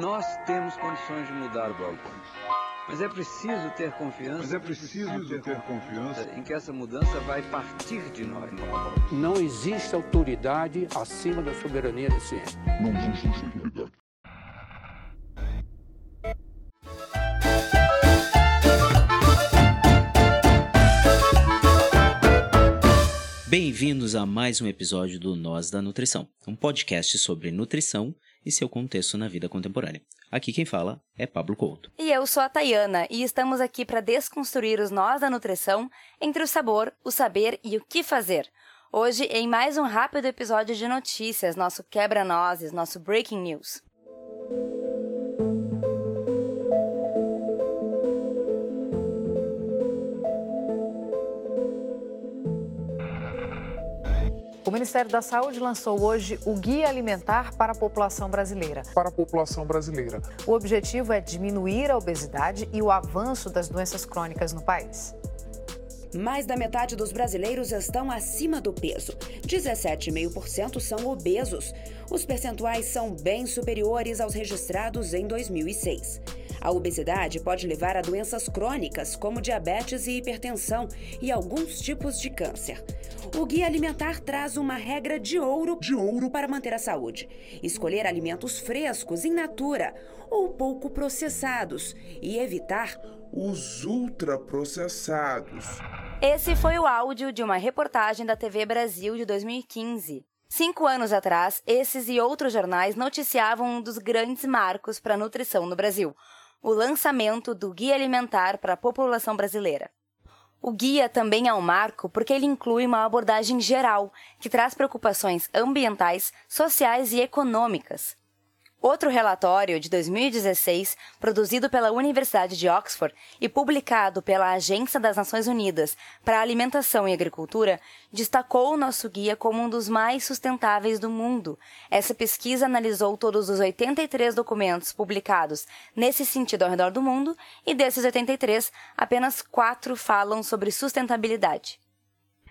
Nós temos condições de mudar o balcão. Mas é preciso ter confiança. Mas é preciso ter, ter confiança em que essa mudança vai partir de nós. Não existe autoridade acima da soberania da ciência. Não existe autoridade. Bem-vindos a mais um episódio do Nós da Nutrição, um podcast sobre nutrição e seu contexto na vida contemporânea. Aqui quem fala é Pablo Couto. E eu sou a Tayana e estamos aqui para desconstruir os nós da nutrição entre o sabor, o saber e o que fazer. Hoje, em mais um rápido episódio de notícias, nosso quebra-nozes, nosso breaking news. Ministério da Saúde lançou hoje o Guia Alimentar para a População Brasileira. Para a população brasileira. O objetivo é diminuir a obesidade e o avanço das doenças crônicas no país. Mais da metade dos brasileiros estão acima do peso. 17,5% são obesos. Os percentuais são bem superiores aos registrados em 2006. A obesidade pode levar a doenças crônicas, como diabetes e hipertensão, e alguns tipos de câncer. O Guia Alimentar traz uma regra de ouro, de ouro para manter a saúde. Escolher alimentos frescos, in natura ou pouco processados e evitar os ultraprocessados. Esse foi o áudio de uma reportagem da TV Brasil de 2015. Cinco anos atrás, esses e outros jornais noticiavam um dos grandes marcos para a nutrição no Brasil: o lançamento do Guia Alimentar para a População Brasileira. O guia também é um marco porque ele inclui uma abordagem geral que traz preocupações ambientais, sociais e econômicas. Outro relatório de 2016, produzido pela Universidade de Oxford e publicado pela Agência das Nações Unidas para a Alimentação e Agricultura, destacou o nosso guia como um dos mais sustentáveis do mundo. Essa pesquisa analisou todos os 83 documentos publicados nesse sentido ao redor do mundo e desses 83, apenas quatro falam sobre sustentabilidade.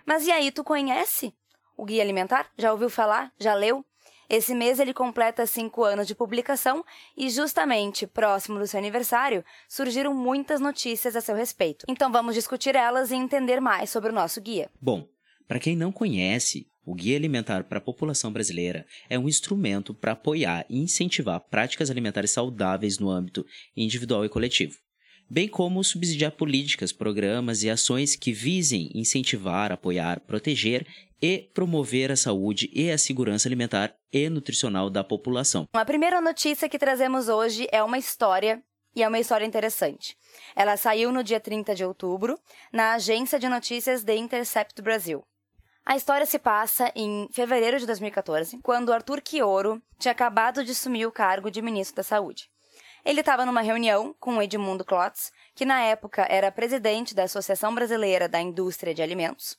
Mas e aí, tu conhece o Guia Alimentar? Já ouviu falar? Já leu? Esse mês ele completa cinco anos de publicação e, justamente próximo do seu aniversário, surgiram muitas notícias a seu respeito. Então vamos discutir elas e entender mais sobre o nosso guia. Bom, para quem não conhece, o Guia Alimentar para a População Brasileira é um instrumento para apoiar e incentivar práticas alimentares saudáveis no âmbito individual e coletivo bem como subsidiar políticas, programas e ações que visem incentivar, apoiar, proteger e promover a saúde e a segurança alimentar e nutricional da população. A primeira notícia que trazemos hoje é uma história e é uma história interessante. Ela saiu no dia 30 de outubro na agência de notícias The Intercept Brasil. A história se passa em fevereiro de 2014, quando Arthur Quioro tinha acabado de assumir o cargo de ministro da Saúde. Ele estava numa reunião com Edmundo Klotz, que na época era presidente da Associação Brasileira da Indústria de Alimentos.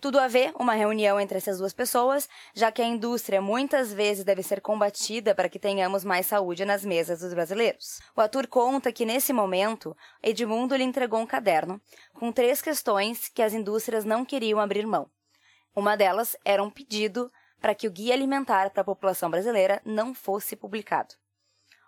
Tudo a ver uma reunião entre essas duas pessoas, já que a indústria muitas vezes deve ser combatida para que tenhamos mais saúde nas mesas dos brasileiros. O ator conta que nesse momento, Edmundo lhe entregou um caderno com três questões que as indústrias não queriam abrir mão. Uma delas era um pedido para que o guia alimentar para a população brasileira não fosse publicado.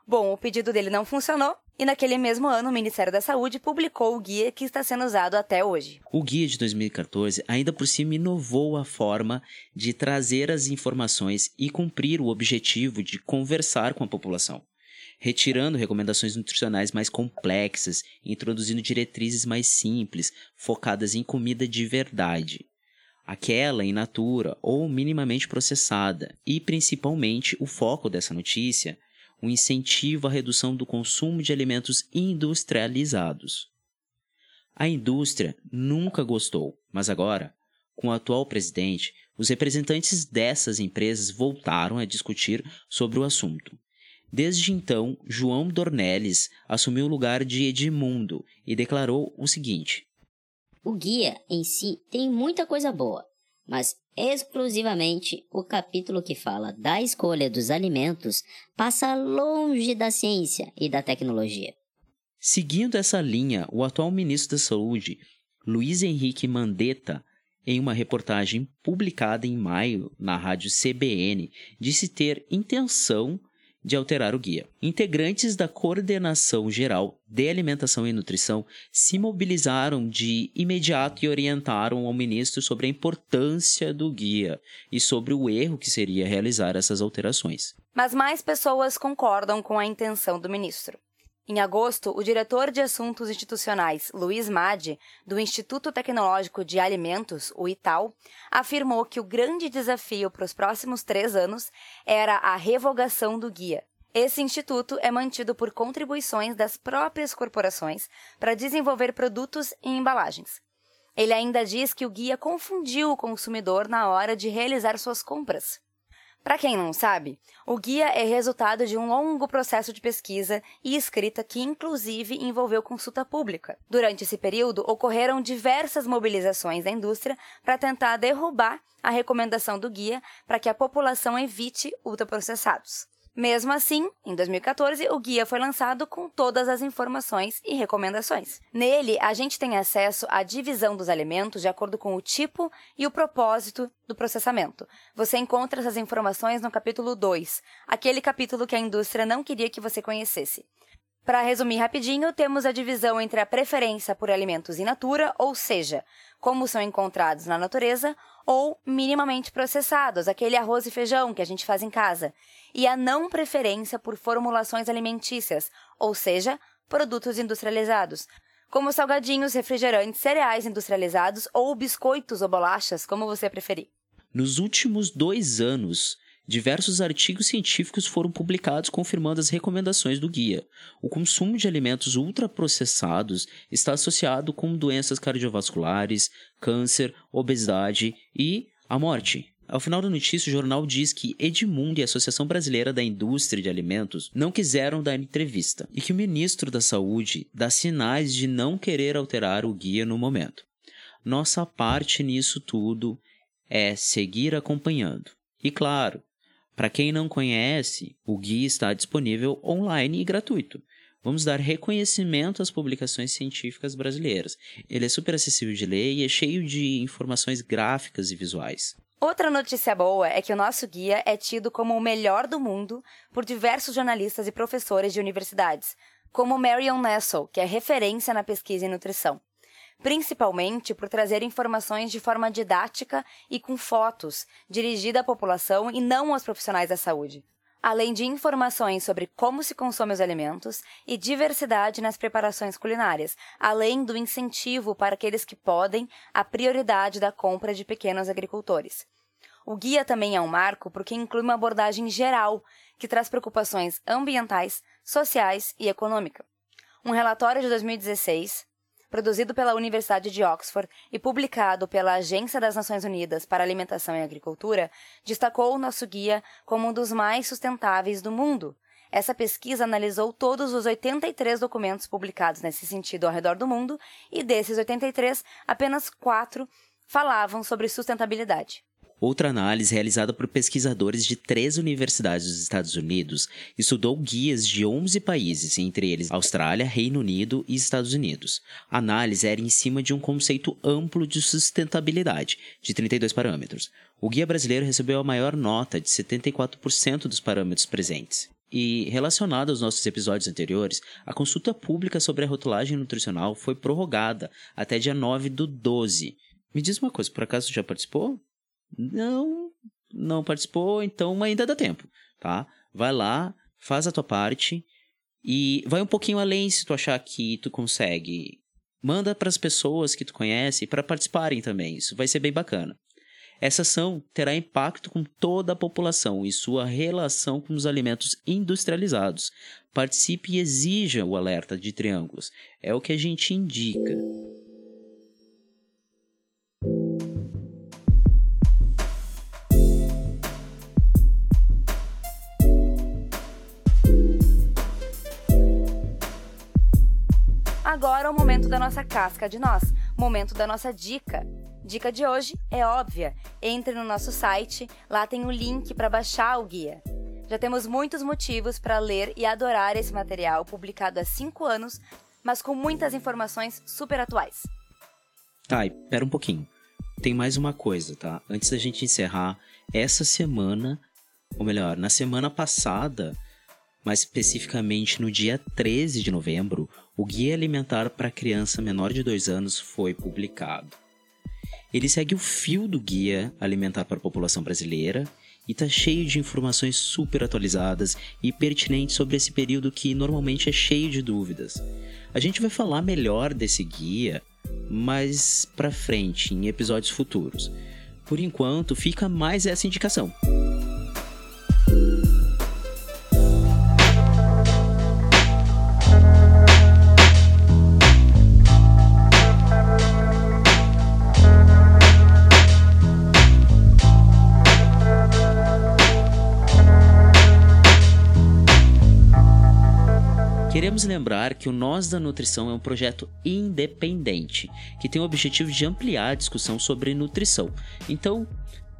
Bom, o pedido dele não funcionou e naquele mesmo ano o Ministério da Saúde publicou o guia que está sendo usado até hoje. O guia de 2014 ainda por cima inovou a forma de trazer as informações e cumprir o objetivo de conversar com a população, retirando recomendações nutricionais mais complexas, introduzindo diretrizes mais simples, focadas em comida de verdade aquela in natura ou minimamente processada, e principalmente o foco dessa notícia um incentivo à redução do consumo de alimentos industrializados. A indústria nunca gostou, mas agora, com o atual presidente, os representantes dessas empresas voltaram a discutir sobre o assunto. Desde então, João Dornelles assumiu o lugar de Edmundo e declarou o seguinte: O guia em si tem muita coisa boa, mas exclusivamente o capítulo que fala da escolha dos alimentos passa longe da ciência e da tecnologia. Seguindo essa linha, o atual ministro da Saúde, Luiz Henrique Mandetta, em uma reportagem publicada em maio na rádio CBN, disse ter intenção de alterar o guia. Integrantes da Coordenação Geral de Alimentação e Nutrição se mobilizaram de imediato e orientaram ao ministro sobre a importância do guia e sobre o erro que seria realizar essas alterações. Mas mais pessoas concordam com a intenção do ministro. Em agosto, o diretor de Assuntos Institucionais, Luiz Madi, do Instituto Tecnológico de Alimentos, o ITAL, afirmou que o grande desafio para os próximos três anos era a revogação do guia. Esse instituto é mantido por contribuições das próprias corporações para desenvolver produtos e embalagens. Ele ainda diz que o guia confundiu o consumidor na hora de realizar suas compras. Para quem não sabe, o guia é resultado de um longo processo de pesquisa e escrita que, inclusive, envolveu consulta pública. Durante esse período, ocorreram diversas mobilizações da indústria para tentar derrubar a recomendação do guia para que a população evite ultraprocessados. Mesmo assim, em 2014, o guia foi lançado com todas as informações e recomendações. Nele, a gente tem acesso à divisão dos alimentos de acordo com o tipo e o propósito do processamento. Você encontra essas informações no capítulo 2, aquele capítulo que a indústria não queria que você conhecesse. Para resumir rapidinho, temos a divisão entre a preferência por alimentos in natura, ou seja, como são encontrados na natureza, ou minimamente processados, aquele arroz e feijão que a gente faz em casa, e a não preferência por formulações alimentícias, ou seja, produtos industrializados, como salgadinhos, refrigerantes, cereais industrializados ou biscoitos ou bolachas, como você preferir. Nos últimos dois anos, Diversos artigos científicos foram publicados confirmando as recomendações do guia. O consumo de alimentos ultraprocessados está associado com doenças cardiovasculares, câncer, obesidade e a morte. Ao final da notícia, o jornal diz que Edmundo e a Associação Brasileira da Indústria de Alimentos não quiseram dar entrevista e que o ministro da Saúde dá sinais de não querer alterar o guia no momento. Nossa parte nisso tudo é seguir acompanhando. E claro, para quem não conhece, o guia está disponível online e gratuito. Vamos dar reconhecimento às publicações científicas brasileiras. Ele é super acessível de ler e é cheio de informações gráficas e visuais. Outra notícia boa é que o nosso guia é tido como o melhor do mundo por diversos jornalistas e professores de universidades, como Marion Nessel, que é referência na pesquisa em nutrição principalmente por trazer informações de forma didática e com fotos, dirigida à população e não aos profissionais da saúde. Além de informações sobre como se consome os alimentos e diversidade nas preparações culinárias, além do incentivo para aqueles que podem a prioridade da compra de pequenos agricultores. O guia também é um marco porque inclui uma abordagem geral que traz preocupações ambientais, sociais e econômicas. Um relatório de 2016 produzido pela Universidade de Oxford e publicado pela Agência das Nações Unidas para Alimentação e Agricultura, destacou o nosso guia como um dos mais sustentáveis do mundo. Essa pesquisa analisou todos os 83 documentos publicados nesse sentido ao redor do mundo e desses 83, apenas quatro falavam sobre sustentabilidade. Outra análise realizada por pesquisadores de três universidades dos Estados Unidos estudou guias de 11 países, entre eles Austrália, Reino Unido e Estados Unidos. A análise era em cima de um conceito amplo de sustentabilidade, de 32 parâmetros. O guia brasileiro recebeu a maior nota, de 74% dos parâmetros presentes. E, relacionado aos nossos episódios anteriores, a consulta pública sobre a rotulagem nutricional foi prorrogada até dia 9 do 12. Me diz uma coisa, por acaso já participou? Não, não participou, então ainda dá tempo, tá? Vai lá, faz a tua parte e vai um pouquinho além se tu achar que tu consegue. Manda para as pessoas que tu conhece para participarem também. Isso vai ser bem bacana. Essa ação terá impacto com toda a população e sua relação com os alimentos industrializados. Participe e exija o alerta de triângulos. É o que a gente indica. Agora é o momento da nossa casca de nós, momento da nossa dica. Dica de hoje é óbvia. Entre no nosso site, lá tem o link para baixar o guia. Já temos muitos motivos para ler e adorar esse material publicado há cinco anos, mas com muitas informações super atuais. Tá, pera um pouquinho. Tem mais uma coisa, tá? Antes da gente encerrar, essa semana, ou melhor, na semana passada, Mais especificamente no dia 13 de novembro, o Guia Alimentar para Criança Menor de 2 anos foi publicado. Ele segue o fio do Guia Alimentar para a População Brasileira e está cheio de informações super atualizadas e pertinentes sobre esse período que normalmente é cheio de dúvidas. A gente vai falar melhor desse guia mais para frente em episódios futuros. Por enquanto, fica mais essa indicação. Lembrar que o Nós da Nutrição é um projeto independente, que tem o objetivo de ampliar a discussão sobre nutrição. Então,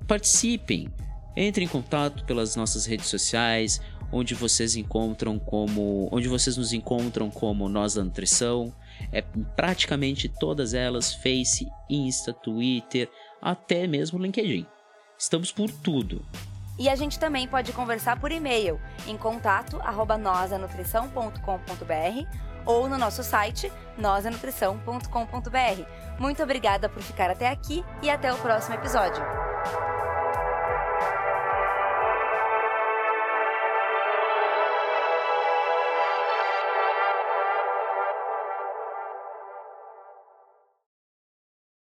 participem, entrem em contato pelas nossas redes sociais, onde vocês encontram como, onde vocês nos encontram como Nós da Nutrição, é praticamente todas elas, Face, Insta, Twitter, até mesmo LinkedIn. Estamos por tudo. E a gente também pode conversar por e-mail em contato nosanutrição.com.br ou no nosso site nosanutrição.com.br. Muito obrigada por ficar até aqui e até o próximo episódio.